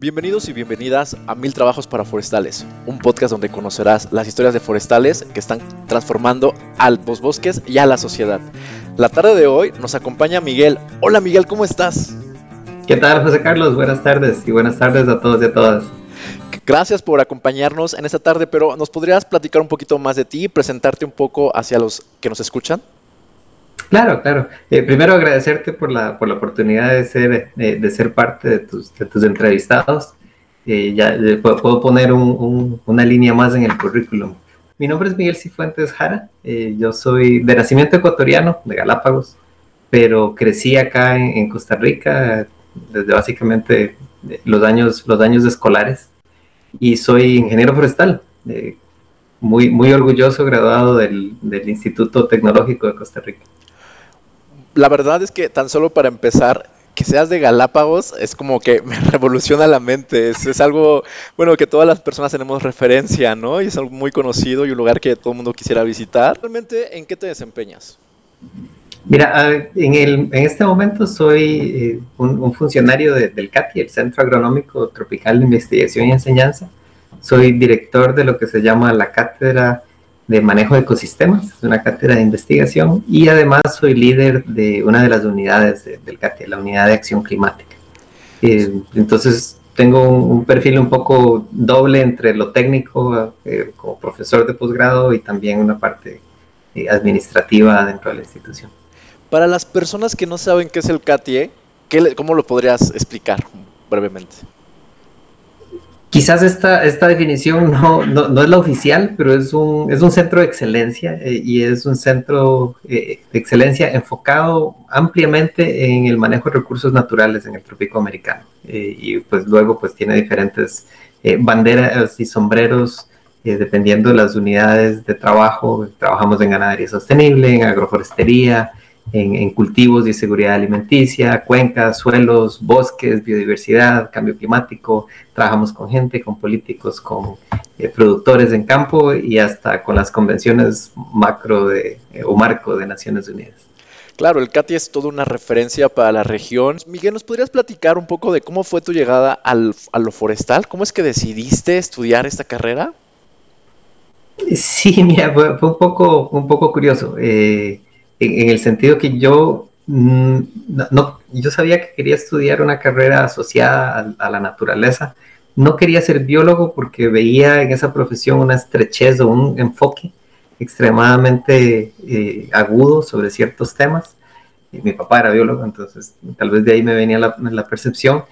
Bienvenidos y bienvenidas a Mil Trabajos para Forestales, un podcast donde conocerás las historias de forestales que están transformando a los bosques y a la sociedad. La tarde de hoy nos acompaña Miguel. Hola Miguel, ¿cómo estás? ¿Qué tal José Carlos? Buenas tardes y buenas tardes a todos y a todas. Gracias por acompañarnos en esta tarde, pero ¿nos podrías platicar un poquito más de ti y presentarte un poco hacia los que nos escuchan? Claro, claro. Eh, primero agradecerte por la, por la oportunidad de ser, eh, de ser parte de tus, de tus entrevistados. Eh, ya puedo poner una línea más en el currículum. Mi nombre es Miguel Cifuentes Jara. yo soy de nacimiento ecuatoriano, de Galápagos, pero crecí acá en, Costa Rica desde básicamente los años, los años escolares y soy ingeniero forestal. muy, muy orgulloso, graduado del, del Instituto Tecnológico de Costa Rica la verdad es que tan solo para empezar, que seas de Galápagos es como que me revoluciona la mente. Es, algo, bueno, que todas las personas tenemos referencia, ¿no? Y es algo muy conocido y un lugar que todo el mundo quisiera visitar. ¿Realmente en qué te desempeñas? Mira, en, el, en este momento soy eh, un, funcionario del CATI, el Centro Agronómico Tropical de Investigación y Enseñanza. Soy director de lo que se llama la Cátedra de manejo de ecosistemas, es una cátedra de investigación y además soy líder de una de las unidades del CATE, la unidad de acción climática. Eh, entonces tengo un, perfil un poco doble entre lo técnico eh, como profesor de posgrado y también una parte eh, administrativa dentro de la institución. Para las personas que no saben qué es el CATIE, ¿cómo lo podrías explicar brevemente? Quizás esta, esta definición no, no, es la oficial, pero es un, es un centro de excelencia eh, y es un centro eh, de excelencia enfocado ampliamente en el manejo de recursos naturales en el trópico americano. Eh, y pues luego pues tiene diferentes banderas y sombreros dependiendo de las unidades de trabajo. Trabajamos en ganadería sostenible, en agroforestería, en, cultivos y seguridad alimenticia, cuencas, suelos, bosques, biodiversidad, cambio climático. Trabajamos con gente, con políticos, con eh, productores en campo y hasta con las convenciones macro de, eh, o marco de Naciones Unidas. Claro, el CATI es toda una referencia para la región. Miguel, ¿nos podrías platicar un poco de cómo fue tu llegada al, a lo forestal? ¿Cómo es que decidiste estudiar esta carrera? Sí, mira, fue, un, poco, un poco curioso. Eh, en, el sentido que yo mm, no, yo sabía que quería estudiar una carrera asociada a, la naturaleza. No quería ser biólogo porque veía en esa profesión una estrechez o un enfoque extremadamente eh, agudo sobre ciertos temas. mi papá era biólogo, entonces tal vez de ahí me venía la percepción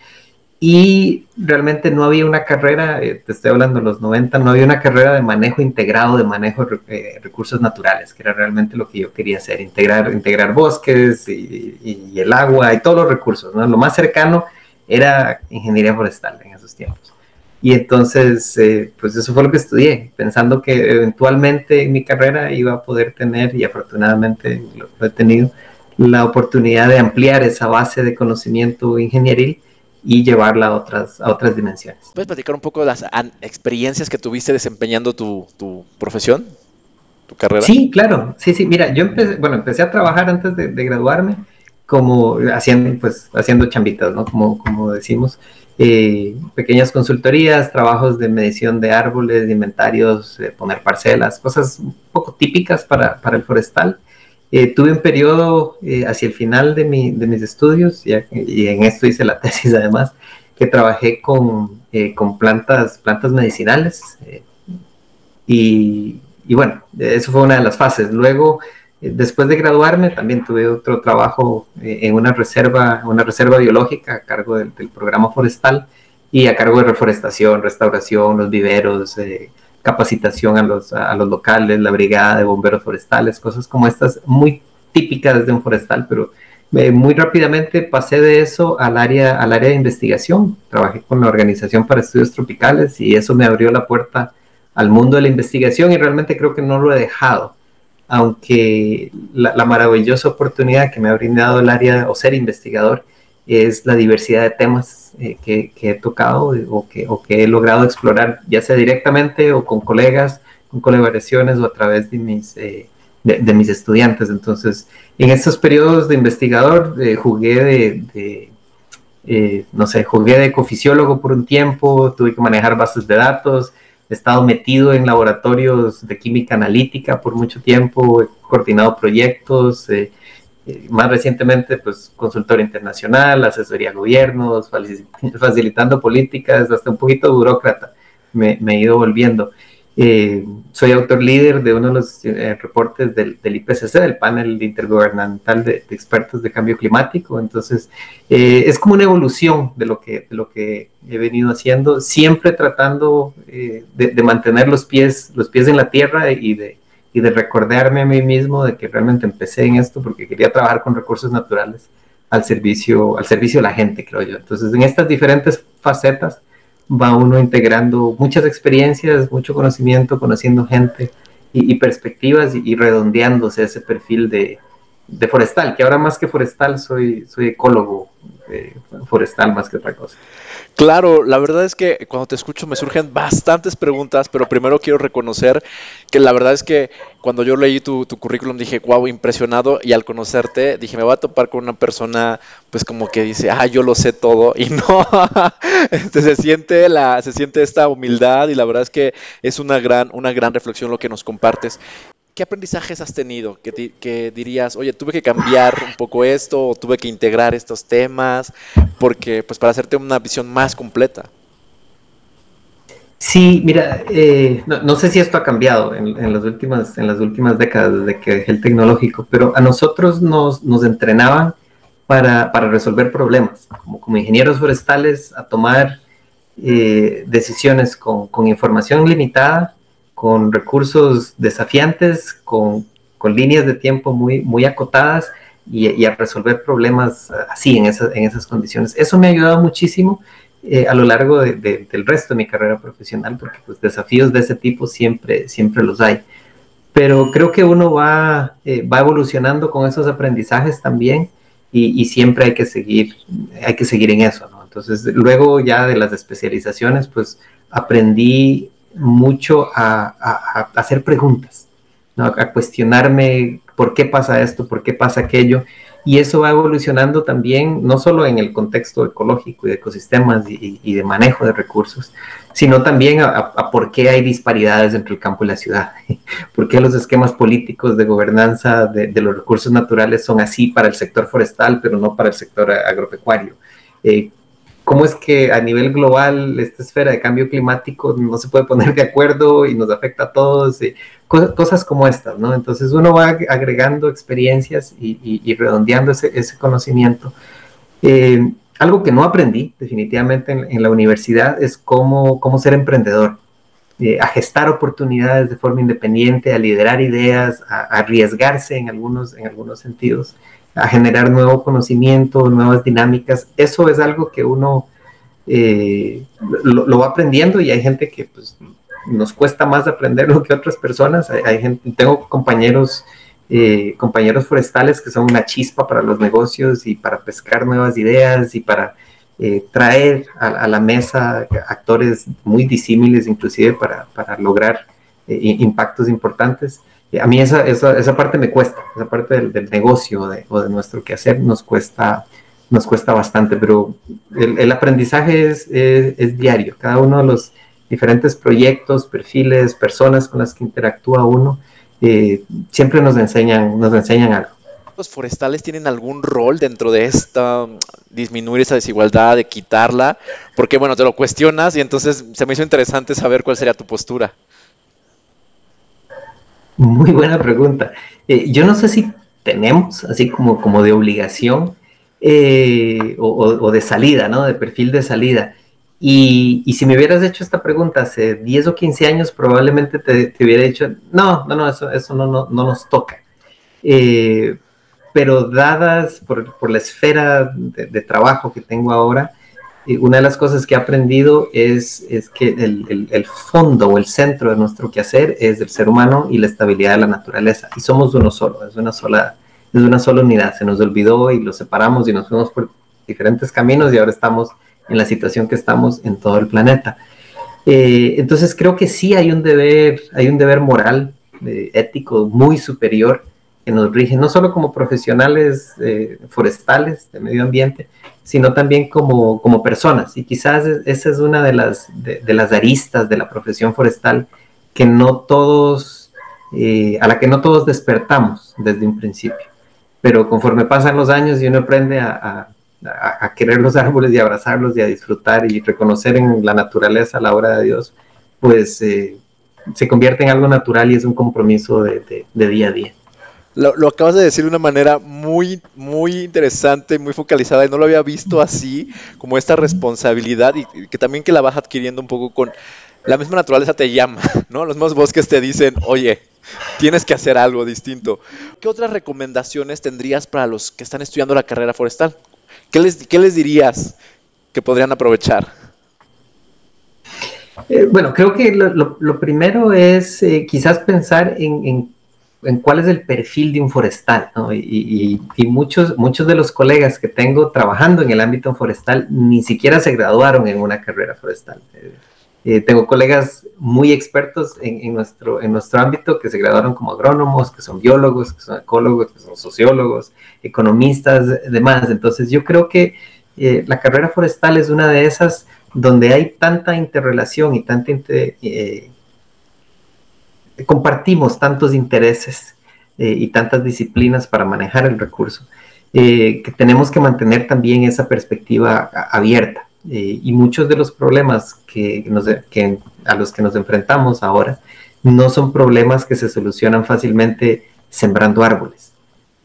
y realmente no había una carrera, eh, te estoy hablando de los 90, no había una carrera de manejo integrado, de manejo de eh, recursos naturales, que era realmente lo que yo quería hacer, integrar, integrar bosques y, el agua y todos los recursos, ¿no? Lo más cercano era ingeniería forestal en esos tiempos. Y entonces, eh, pues eso fue lo que estudié, pensando que eventualmente en mi carrera iba a poder tener, y afortunadamente lo he tenido, la oportunidad de ampliar esa base de conocimiento ingenieril y llevarla a otras, a otras dimensiones. ¿Puedes platicar un poco de las experiencias que tuviste desempeñando tu, tu profesión, tu carrera? Sí, claro, sí, sí, mira, yo empecé, bueno, empecé a trabajar antes de, graduarme como haciendo, pues, haciendo chambitas, ¿no? Como, como decimos, eh, pequeñas consultorías, trabajos de medición de árboles, de inventarios, poner parcelas, cosas un poco típicas para, para el forestal. Eh, tuve un periodo eh, hacia el final de, mi, de mis estudios, y, en esto hice la tesis además, que trabajé con, eh, con plantas, plantas medicinales. Y, y, bueno, eso fue una de las fases. Luego, después de graduarme, también tuve otro trabajo en una reserva, una reserva biológica a cargo del, del, programa forestal y a cargo de reforestación, restauración, los viveros, capacitación a los, a los locales, la brigada de bomberos forestales, cosas como estas muy típicas de un forestal, pero eh, muy rápidamente pasé de eso al área, al área de investigación. Trabajé con la Organización para Estudios Tropicales y eso me abrió la puerta al mundo de la investigación y realmente creo que no lo he dejado. Aunque la, la maravillosa oportunidad que me ha brindado el área o ser investigador es la diversidad de temas eh, que, he tocado o que, o que he logrado explorar, ya sea directamente o con colegas, con colaboraciones o a través de mis, eh, de, mis estudiantes. Entonces, en estos periodos de investigador eh, jugué de, eh, no sé, jugué de ecofisiólogo por un tiempo, tuve que manejar bases de datos, he estado metido en laboratorios de química analítica por mucho tiempo, he coordinado proyectos, eh, más recientemente, pues consultor internacional, asesoría a gobiernos, facilitando políticas, hasta un poquito burócrata me, me he ido volviendo. Eh, soy autor líder de uno de los eh, reportes del, IPCC, del panel intergubernamental de, expertos de cambio climático. Entonces, eh, es como una evolución de lo que, de lo que he venido haciendo, siempre tratando de, mantener los pies, los pies en la tierra y de, y de recordarme a mí mismo de que realmente empecé en esto porque quería trabajar con recursos naturales al servicio, al servicio de la gente, creo yo. Entonces, en estas diferentes facetas, va uno integrando muchas experiencias, mucho conocimiento, conociendo gente y, perspectivas y, redondeándose ese perfil de, forestal, que ahora más que forestal soy, soy ecólogo eh, forestal más que otra cosa. Claro, la verdad es que cuando te escucho me surgen bastantes preguntas, pero primero quiero reconocer que la verdad es que cuando yo leí tu, currículum dije, wow, impresionado, y al conocerte dije, me voy a topar con una persona, pues como que dice, ah, yo lo sé todo, y no, este, se, siente la, se siente esta humildad, y la verdad es que es una gran, una gran reflexión lo que nos compartes. ¿Qué aprendizajes has tenido que, dirías, oye, tuve que cambiar un poco esto o tuve que integrar estos temas porque, pues, para hacerte una visión más completa? Sí, mira, eh, no, sé si esto ha cambiado en, las últimas, en las últimas décadas desde que dejé el tecnológico, pero a nosotros nos, entrenaban para, resolver problemas, como, como ingenieros forestales, a tomar eh, decisiones con información limitada con recursos desafiantes, con, con líneas de tiempo muy, muy acotadas y, a resolver problemas así, en, en esas condiciones. Eso me ha ayudado muchísimo eh, a lo largo del resto de mi carrera profesional, porque pues, desafíos de ese tipo siempre, siempre los hay. Pero creo que uno va, eh, va evolucionando con esos aprendizajes también y, y, siempre hay que seguir, hay que seguir en eso, ¿no? Entonces, luego ya de las especializaciones, pues aprendí mucho a, hacer preguntas, a cuestionarme por qué pasa esto, por qué pasa aquello. Y eso va evolucionando también, no solo en el contexto ecológico y de ecosistemas y, de manejo de recursos, sino también a, por qué hay disparidades entre el campo y la ciudad, por qué los esquemas políticos de gobernanza de, los recursos naturales son así para el sector forestal, pero no para el sector agropecuario. Eh, cómo es que a nivel global esta esfera de cambio climático no se puede poner de acuerdo y nos afecta a todos, y cosas, como estas, ¿no? Entonces uno va agregando experiencias y, redondeando ese, conocimiento. Eh, algo que no aprendí definitivamente en, la universidad es cómo, cómo ser emprendedor, eh, a gestar oportunidades de forma independiente, a liderar ideas, a, arriesgarse en algunos, en algunos sentidos a generar nuevo conocimiento, nuevas dinámicas. Eso es algo que uno eh, lo, va aprendiendo y hay gente que pues, nos cuesta más aprenderlo que otras personas. Tengo compañeros, eh, compañeros forestales que son una chispa para los negocios y para pescar nuevas ideas y para eh, traer a, la mesa actores muy disímiles, inclusive para lograr impactos importantes a mí esa, esa, esa, parte me cuesta, esa parte del, negocio o de nuestro quehacer nos cuesta, nos cuesta bastante, pero el, aprendizaje es, es, diario. Cada uno de los diferentes proyectos, perfiles, personas con las que interactúa uno, eh, siempre nos enseñan, nos enseñan algo. ¿Los forestales tienen algún rol dentro de esta disminuir esa desigualdad, de quitarla? Porque bueno, te lo cuestionas y entonces se me hizo interesante saber cuál sería tu postura. Muy buena pregunta. Eh, yo no sé si tenemos, así como, como de obligación eh, o, de salida, ¿no? De perfil de salida. Y, si me hubieras hecho esta pregunta hace 10 o 15 años, probablemente te, hubiera dicho, no, no, no, eso, eso no, no, nos toca. Eh, pero dadas por, la esfera de, trabajo que tengo ahora, una de las cosas que he aprendido es, es que el, fondo o el centro de nuestro quehacer es el ser humano y la estabilidad de la naturaleza. Y somos uno solo, es una sola, es una sola unidad. Se nos olvidó y lo separamos y nos fuimos por diferentes caminos y ahora estamos en la situación que estamos en todo el planeta. Eh, entonces creo que sí hay un deber, hay un deber moral, eh, ético muy superior que nos rigen, no solo como profesionales eh, forestales de medio ambiente, sino también como, como personas. Y quizás esa es una de las, de, las aristas de la profesión forestal que no todos, eh, a la que no todos despertamos desde un principio. Pero conforme pasan los años y uno aprende a, a, querer los árboles y abrazarlos y a disfrutar y reconocer en la naturaleza la obra de Dios, pues eh, se convierte en algo natural y es un compromiso de, de, día a día. Lo, acabas de decir de una manera muy, muy interesante, muy focalizada, y no lo había visto así, como esta responsabilidad, y, que también que la vas adquiriendo un poco con la misma naturaleza te llama, ¿no? Los mismos bosques te dicen, oye, tienes que hacer algo distinto. ¿Qué otras recomendaciones tendrías para los que están estudiando la carrera forestal? ¿Qué les, qué les dirías que podrían aprovechar? Eh, bueno, creo que lo, primero es eh, quizás pensar en, cuál es el perfil de un forestal, ¿no? Y, muchos, muchos de los colegas que tengo trabajando en el ámbito forestal ni siquiera se graduaron en una carrera forestal. Eh, tengo colegas muy expertos en, nuestro, en nuestro ámbito que se graduaron como agrónomos, que son biólogos, que son ecólogos, que son sociólogos, economistas, demás. Entonces yo creo que la carrera forestal es una de esas donde hay tanta interrelación y tanta eh, compartimos tantos intereses eh, y tantas disciplinas para manejar el recurso, eh, que tenemos que mantener también esa perspectiva abierta. y muchos de los problemas que, a los que nos enfrentamos ahora no son problemas que se solucionan fácilmente sembrando árboles,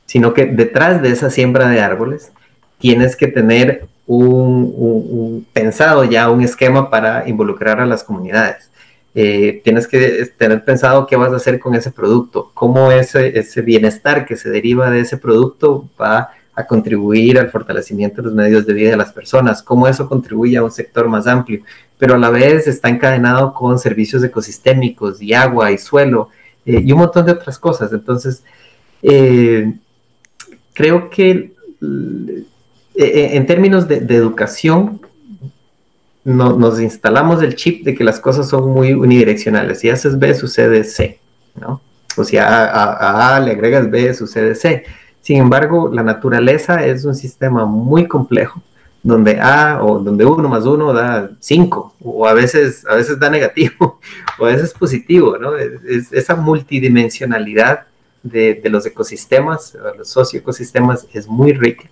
sino que detrás de esa siembra de árboles tienes que tener un, pensado ya un esquema para involucrar a las comunidades. Eh, tienes que tener pensado qué vas a hacer con ese producto, cómo ese, ese bienestar que se deriva de ese producto va a contribuir al fortalecimiento de los medios de vida de las personas, cómo eso contribuye a un sector más amplio, pero a la vez está encadenado con servicios ecosistémicos y agua y suelo eh, y un montón de otras cosas. Entonces, eh, creo que eh, en términos de, educación, nos instalamos el chip de que las cosas son muy unidireccionales. Si haces B, sucede C, ¿no? O si a, a, le agregas B, sucede C. Sin embargo, la naturaleza es un sistema muy complejo, donde A o donde 1 más 1 da 5, o a veces, a veces da negativo, o a veces positivo, ¿no? Es, esa multidimensionalidad de, de los ecosistemas, los socioecosistemas, es muy rica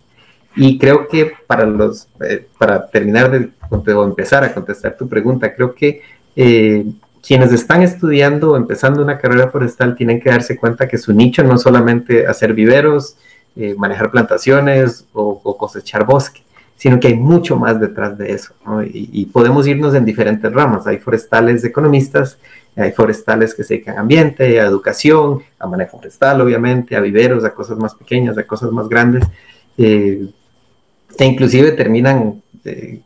y creo que para los, eh, para terminar de, o empezar a contestar tu pregunta, creo que eh, quienes están estudiando o empezando una carrera forestal tienen que darse cuenta que su nicho no es solamente hacer viveros, eh, manejar plantaciones o, cosechar bosque, sino que hay mucho más detrás de eso. Y, podemos irnos en diferentes ramas. Hay forestales economistas, hay forestales que se dedican a ambiente, a educación, a manejo forestal, obviamente, a viveros, a cosas más pequeñas, a cosas más grandes. E inclusive terminan, eh,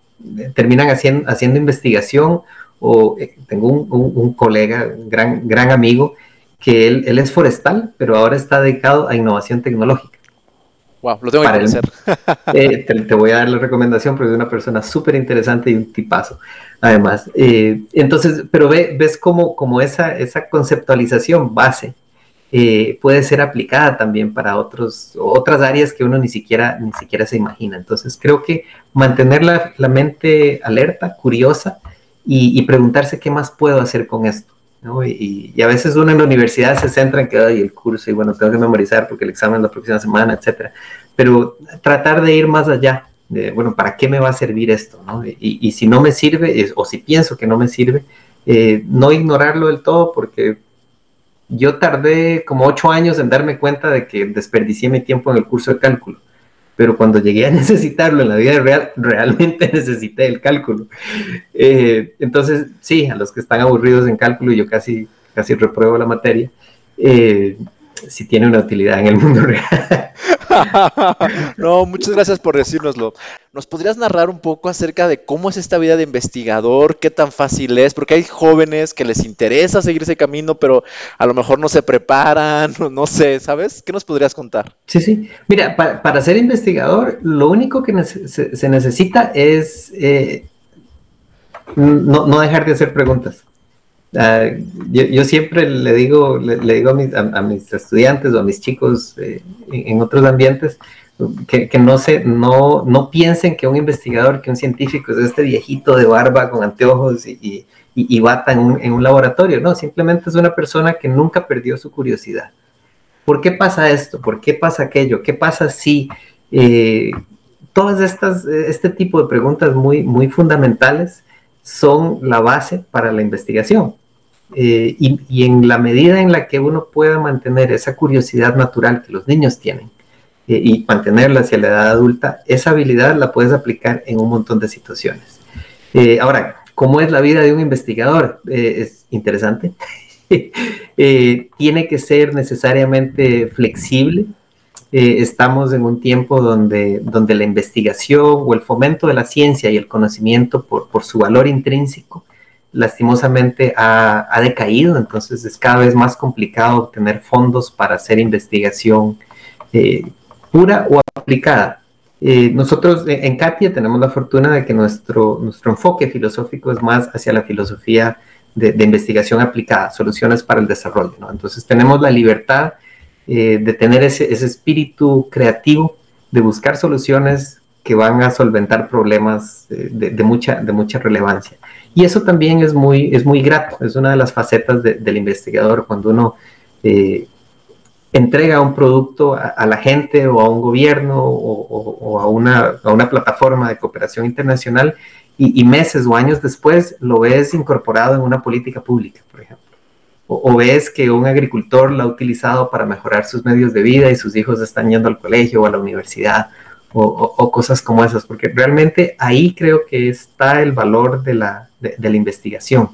terminan haciendo, haciendo investigación o eh, tengo un, colega, gran, gran amigo, que él, él, es forestal, pero ahora está dedicado a innovación tecnológica. Wow, lo tengo que conocer. Eh, te, voy a dar la recomendación porque es una persona súper interesante y un tipazo, además. entonces, pero ve, ves como, como esa, esa conceptualización base eh, puede ser aplicada también para otros, otras áreas que uno ni siquiera, ni siquiera se imagina. Entonces creo que mantener la, mente alerta, curiosa y, preguntarse qué más puedo hacer con esto. Y, a veces uno en la universidad se centra en que hay el curso y bueno, tengo que memorizar porque el examen es la próxima semana, etcétera. Pero tratar de ir más allá, de, bueno, ¿para qué me va a servir esto? Y, si no me sirve, o si pienso que no me sirve, eh, no ignorarlo del todo porque yo tardé como ocho años en darme cuenta de que desperdicié mi tiempo en el curso de cálculo. Pero cuando llegué a necesitarlo en la vida real, realmente necesité el cálculo. Eh, entonces, sí, a los que están aburridos en cálculo, yo casi, casi repruebo la materia, eh, si tiene una utilidad en el mundo real. no, muchas gracias por decírnoslo. ¿Nos podrías narrar un poco acerca de cómo es esta vida de investigador? ¿Qué tan fácil es? Porque hay jóvenes que les interesa seguir ese camino, pero a lo mejor no se preparan, no sé, ¿sabes? ¿Qué nos podrías contar? Sí, sí. Mira, para, ser investigador, lo único que se, necesita es eh, no, dejar de hacer preguntas. Ah, yo, siempre le digo, le, digo a mis, estudiantes o a mis chicos eh, en, otros ambientes que, no, se, no, no piensen que un investigador, que un científico es este viejito de barba con anteojos y, y, bata en un, en un, laboratorio. No, simplemente es una persona que nunca perdió su curiosidad. ¿Por qué pasa esto? ¿Por qué pasa aquello? ¿Qué pasa si eh, todas estas, este tipo de preguntas muy, muy fundamentales son la base para la investigación? Eh, y, en la medida en la que uno pueda mantener esa curiosidad natural que los niños tienen eh, y mantenerla hacia la edad adulta, esa habilidad la puedes aplicar en un montón de situaciones. ahora, ¿cómo es la vida de un investigador? es interesante. tiene que ser necesariamente flexible, eh, estamos en un tiempo donde, donde la investigación o el fomento de la ciencia y el conocimiento por, por su valor intrínseco lastimosamente ha, ha, decaído, entonces es cada vez más complicado obtener fondos para hacer investigación eh, pura o aplicada. Eh, nosotros en Katia tenemos la fortuna de que nuestro, nuestro enfoque filosófico es más hacia la filosofía de, investigación aplicada, soluciones para el desarrollo. Entonces tenemos la libertad eh, de tener ese, ese, espíritu creativo, de buscar soluciones que van a solventar problemas de, mucha, de mucha relevancia. Y eso también es muy, es muy grato, es una de las facetas del investigador, cuando uno eh, entrega un producto a, la gente o a un gobierno o, a, una, a, una, plataforma de cooperación internacional y, y meses o años después lo ves incorporado en una política pública, por ejemplo. O, ves que un agricultor la ha utilizado para mejorar sus medios de vida y sus hijos están yendo al colegio o a la universidad o, cosas como esas, porque realmente ahí creo que está el valor de la, de, la investigación.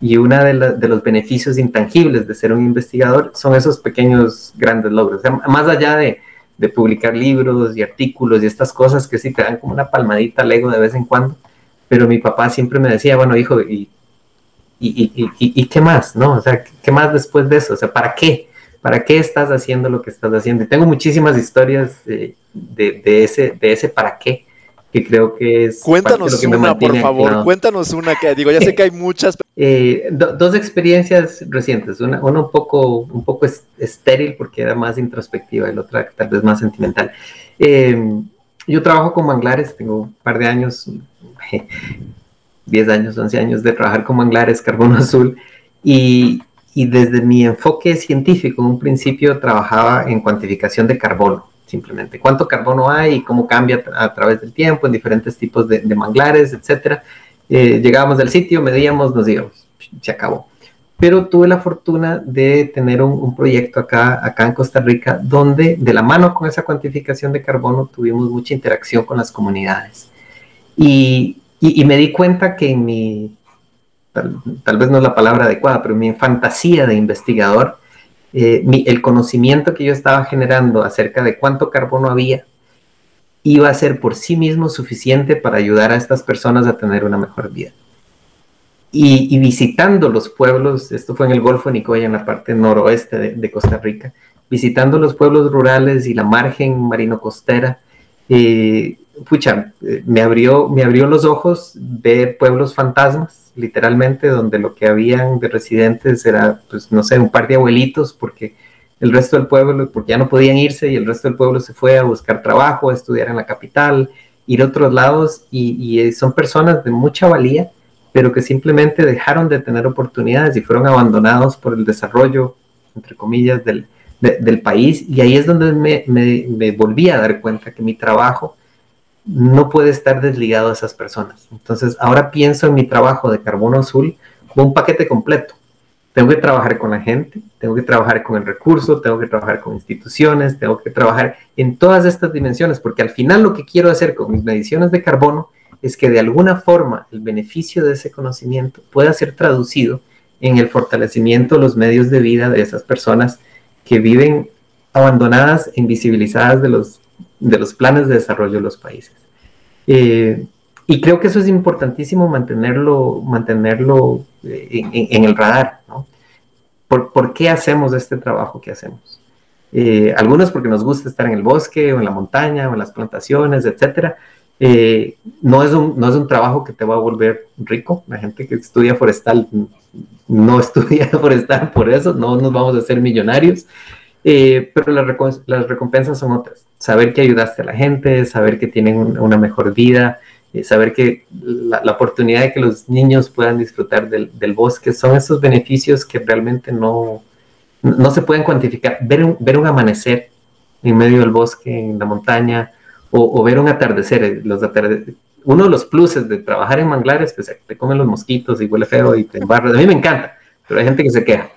Y uno de, los beneficios intangibles de ser un investigador son esos pequeños grandes logros. más allá de, de, publicar libros y artículos y estas cosas que sí te dan como una palmadita al ego de vez en cuando. Pero mi papá siempre me decía, bueno, hijo, ¿y y, y, y, qué más, ¿no? O sea, ¿qué más después de eso? O sea, ¿para qué? ¿Para qué estás haciendo lo que estás haciendo? Y tengo muchísimas historias de, de, ese, de ese para qué, que creo que es... Cuéntanos una, por favor, cuéntanos una que digo, ya sé que hay muchas. Eh, dos experiencias recientes, una, una, un, poco, un poco estéril porque era más introspectiva y la otra tal vez más sentimental. Eh, yo trabajo con manglares, tengo un par de años 10 años, 11 años de trabajar con manglares, carbono azul, y, y desde mi enfoque científico, en un principio trabajaba en cuantificación de carbono, simplemente. ¿Cuánto carbono hay y cómo cambia a través del tiempo en diferentes tipos de, manglares, etcétera? Eh, llegábamos al sitio, medíamos, nos íbamos, se acabó. Pero tuve la fortuna de tener un, un, proyecto acá, acá en Costa Rica, donde de la mano con esa cuantificación de carbono tuvimos mucha interacción con las comunidades. Y y, me di cuenta que en mi, tal, vez no es la palabra adecuada, pero mi fantasía de investigador, eh, el conocimiento que yo estaba generando acerca de cuánto carbono había iba a ser por sí mismo suficiente para ayudar a estas personas a tener una mejor vida. Y, visitando los pueblos, esto fue en el Golfo de Nicoya, en la parte noroeste de, Costa Rica, visitando los pueblos rurales y la margen marino-costera, eh, pucha, eh, me abrió, me abrió los ojos ver pueblos fantasmas, literalmente, donde lo que habían de residentes era, pues, no sé, un par de abuelitos, porque el resto del pueblo, porque ya no podían irse y el resto del pueblo se fue a buscar trabajo, a estudiar en la capital, ir a otros lados, y, eh, son personas de mucha valía, pero que simplemente dejaron de tener oportunidades y fueron abandonados por el desarrollo, entre comillas, del, del país. Y ahí es donde me, me, me volví a dar cuenta que mi trabajo no puede estar desligado a esas personas. Entonces, ahora pienso en mi trabajo de carbono azul como un paquete completo. Tengo que trabajar con la gente, tengo que trabajar con el recurso, tengo que trabajar con instituciones, tengo que trabajar en todas estas dimensiones, porque al final lo que quiero hacer con mis mediciones de carbono es que de alguna forma el beneficio de ese conocimiento pueda ser traducido en el fortalecimiento de los medios de vida de esas personas que viven abandonadas, invisibilizadas de los de los planes de desarrollo de los países. Eh, y creo que eso es importantísimo mantenerlo, mantenerlo eh, en, el radar. ¿Por, qué hacemos este trabajo que hacemos? Eh, algunos porque nos gusta estar en el bosque o en la montaña o en las plantaciones, etcétera. no, es un, no es un trabajo que te va a volver rico. La gente que estudia forestal no estudia forestal por eso, no nos vamos a hacer millonarios, eh, pero las, recompensas son otras. Saber que ayudaste a la gente, saber que tienen una mejor vida, eh, saber que la, oportunidad de que los niños puedan disfrutar del, bosque son esos beneficios que realmente no, no se pueden cuantificar. Ver un, ver un amanecer en medio del bosque, en la montaña, o, ver un atardecer. Eh, los uno de los pluses de trabajar en manglares, pues te comen los mosquitos y huele feo y te embarras. A mí me encanta, pero hay gente que se queja.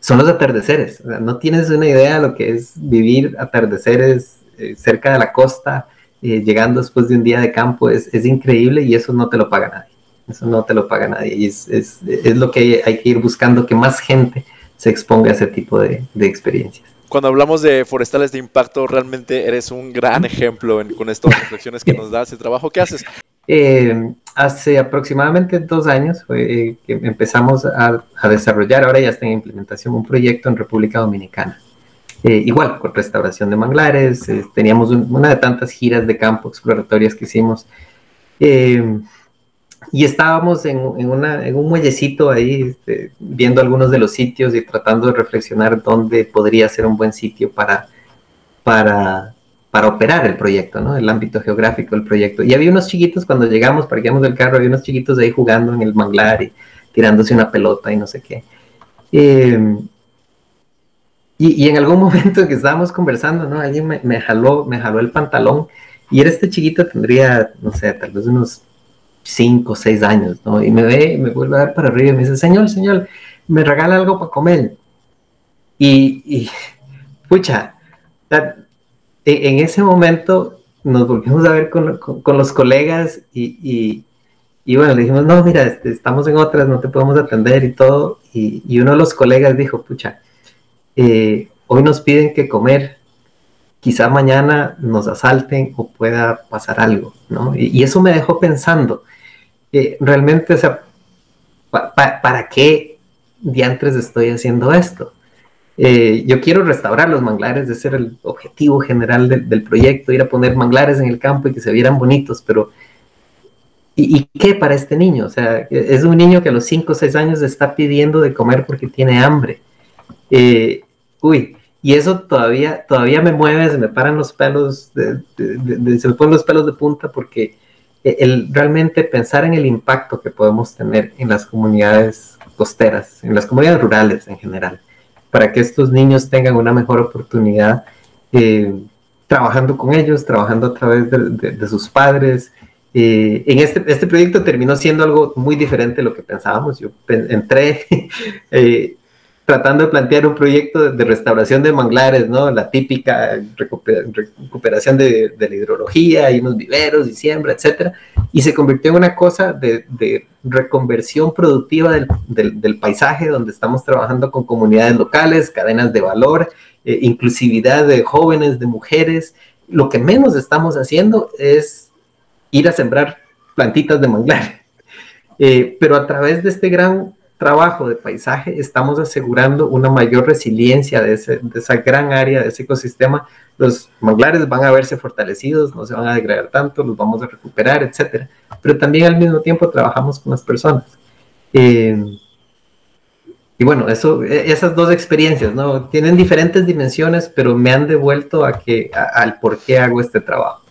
Son los atardeceres. no tienes una idea de lo que es vivir atardeceres eh, cerca de la costa, eh, llegando después de un día de campo. Es, es, increíble y eso no te lo paga nadie. Eso no te lo paga nadie. Y es, es, es lo que hay, que ir buscando, que más gente se exponga a ese tipo de, de experiencias cuando hablamos de forestales de impacto, realmente eres un gran ejemplo con estas reflexiones que nos das, el trabajo que haces. Eh, hace aproximadamente dos años fue que empezamos a, desarrollar, ahora ya está en implementación, un proyecto en República Dominicana. Eh, igual, con restauración de manglares, eh, teníamos una de tantas giras de campo exploratorias que hicimos y estábamos en, un muellecito ahí, este, viendo algunos de los sitios y tratando de reflexionar dónde podría ser un buen sitio para, para, para operar el proyecto, ¿no? El ámbito geográfico del proyecto. Y había unos chiquitos, cuando llegamos, parqueamos del carro, había unos chiquitos ahí jugando en el manglar y tirándose una pelota y no sé qué. Em, y, en algún momento que estábamos conversando, ¿no? Alguien me, jaló, me jaló el pantalón y era este chiquito, tendría, no sé, tal vez unos cinco o seis años, ¿no? Y me ve, me vuelve a ver para arriba y me dice, señor, señor, me regala algo para comer. Y, y pucha, en ese momento nos volvimos a ver con, los colegas y, bueno, le dijimos, no, mira, este, estamos en otras, no te podemos atender y todo. Y, y uno de los colegas dijo, pucha, eh, hoy nos piden que comer, quizá mañana nos asalten o pueda pasar algo, ¿no? Y, eso me dejó pensando, eh, realmente, o sea, ¿para qué diantres estoy haciendo esto? Eh, yo quiero restaurar los manglares, ese era el objetivo general del proyecto, ir a poner manglares en el campo y que se vieran bonitos, pero ¿y, qué para este niño? O sea, es un niño que a los 5 o 6 años está pidiendo de comer porque tiene hambre. Eh, uy, y eso todavía, todavía me mueve, se me paran los pelos, se me ponen los pelos de punta porque el realmente pensar en el impacto que podemos tener en las comunidades costeras, en las comunidades rurales en general, para que estos niños tengan una mejor oportunidad eh, trabajando con ellos, trabajando a través de, sus padres. Eh, en este, este proyecto terminó siendo algo muy diferente de lo que pensábamos. Yo entré eh, tratando de plantear un proyecto de, restauración de manglares, ¿no? La típica recuperación de, la hidrología y unos viveros y siembra, etcétera, y se convirtió en una cosa de, reconversión productiva del, paisaje, donde estamos trabajando con comunidades locales, cadenas de valor, eh, inclusividad de jóvenes, de mujeres. Lo que menos estamos haciendo es ir a sembrar plantitas de manglar. Eh, pero a través de este gran trabajo de paisaje estamos asegurando una mayor resiliencia de, esa gran área, de ese ecosistema. Los manglares van a verse fortalecidos, no se van a degradar tanto, los vamos a recuperar, etcétera. Pero también al mismo tiempo trabajamos con las personas. Eh, y bueno, eso, e, esas dos experiencias, ¿no? Tienen diferentes dimensiones, pero me han devuelto a que, al por qué hago este trabajo.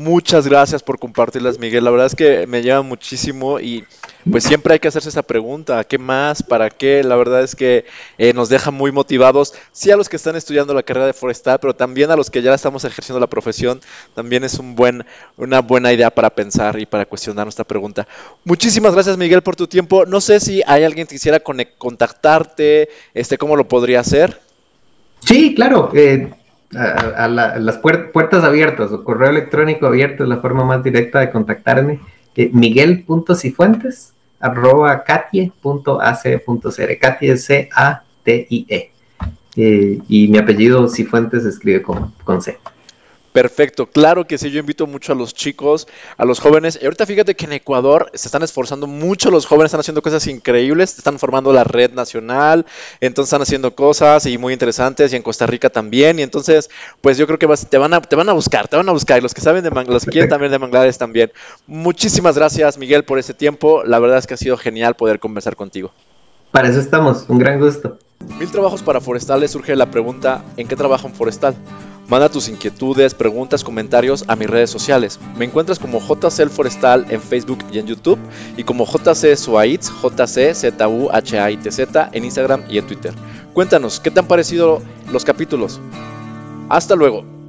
Muchas gracias por compartirlas, Miguel. La verdad es que me lleva muchísimo y pues siempre hay que hacerse esa pregunta, ¿qué más? ¿Para qué? La verdad es que eh, nos deja muy motivados, sí a los que están estudiando la carrera de forestal, pero también a los que ya estamos ejerciendo la profesión, también es un buen, una buena idea para pensar y para cuestionar nuestra pregunta. Muchísimas gracias, Miguel, por tu tiempo. No sé si hay alguien que quisiera contactarte, este, ¿cómo lo podría hacer? Sí, claro. Eh, a, las puertas abiertas o correo electrónico abierto es la forma más directa de contactarme. Eh, miguel.cifuentes arroba katie.ac.cr. Katie es C-A-T-I-E. Eh, y mi apellido Cifuentes se escribe con, con C. Perfecto, claro que sí, yo invito mucho a los chicos, a los jóvenes. Y ahorita fíjate que en Ecuador se están esforzando mucho, los jóvenes están haciendo cosas increíbles, están formando la red nacional, entonces están haciendo cosas y muy interesantes, y en Costa Rica también. Y entonces, pues yo creo que te, van a, te van a buscar, te van a buscar, y los que saben de los que quieren también de manglares también. Muchísimas gracias, Miguel, por ese tiempo. La verdad es que ha sido genial poder conversar contigo. Para eso estamos, un gran gusto. Mil trabajos para forestales surge la pregunta ¿en qué trabaja un forestal? Manda tus inquietudes, preguntas, comentarios a mis redes sociales. Me encuentras como JC Forestal en Facebook y en YouTube y como JC Suaitz, JC Z en Instagram y en Twitter. Cuéntanos, ¿qué te han parecido los capítulos? Hasta luego.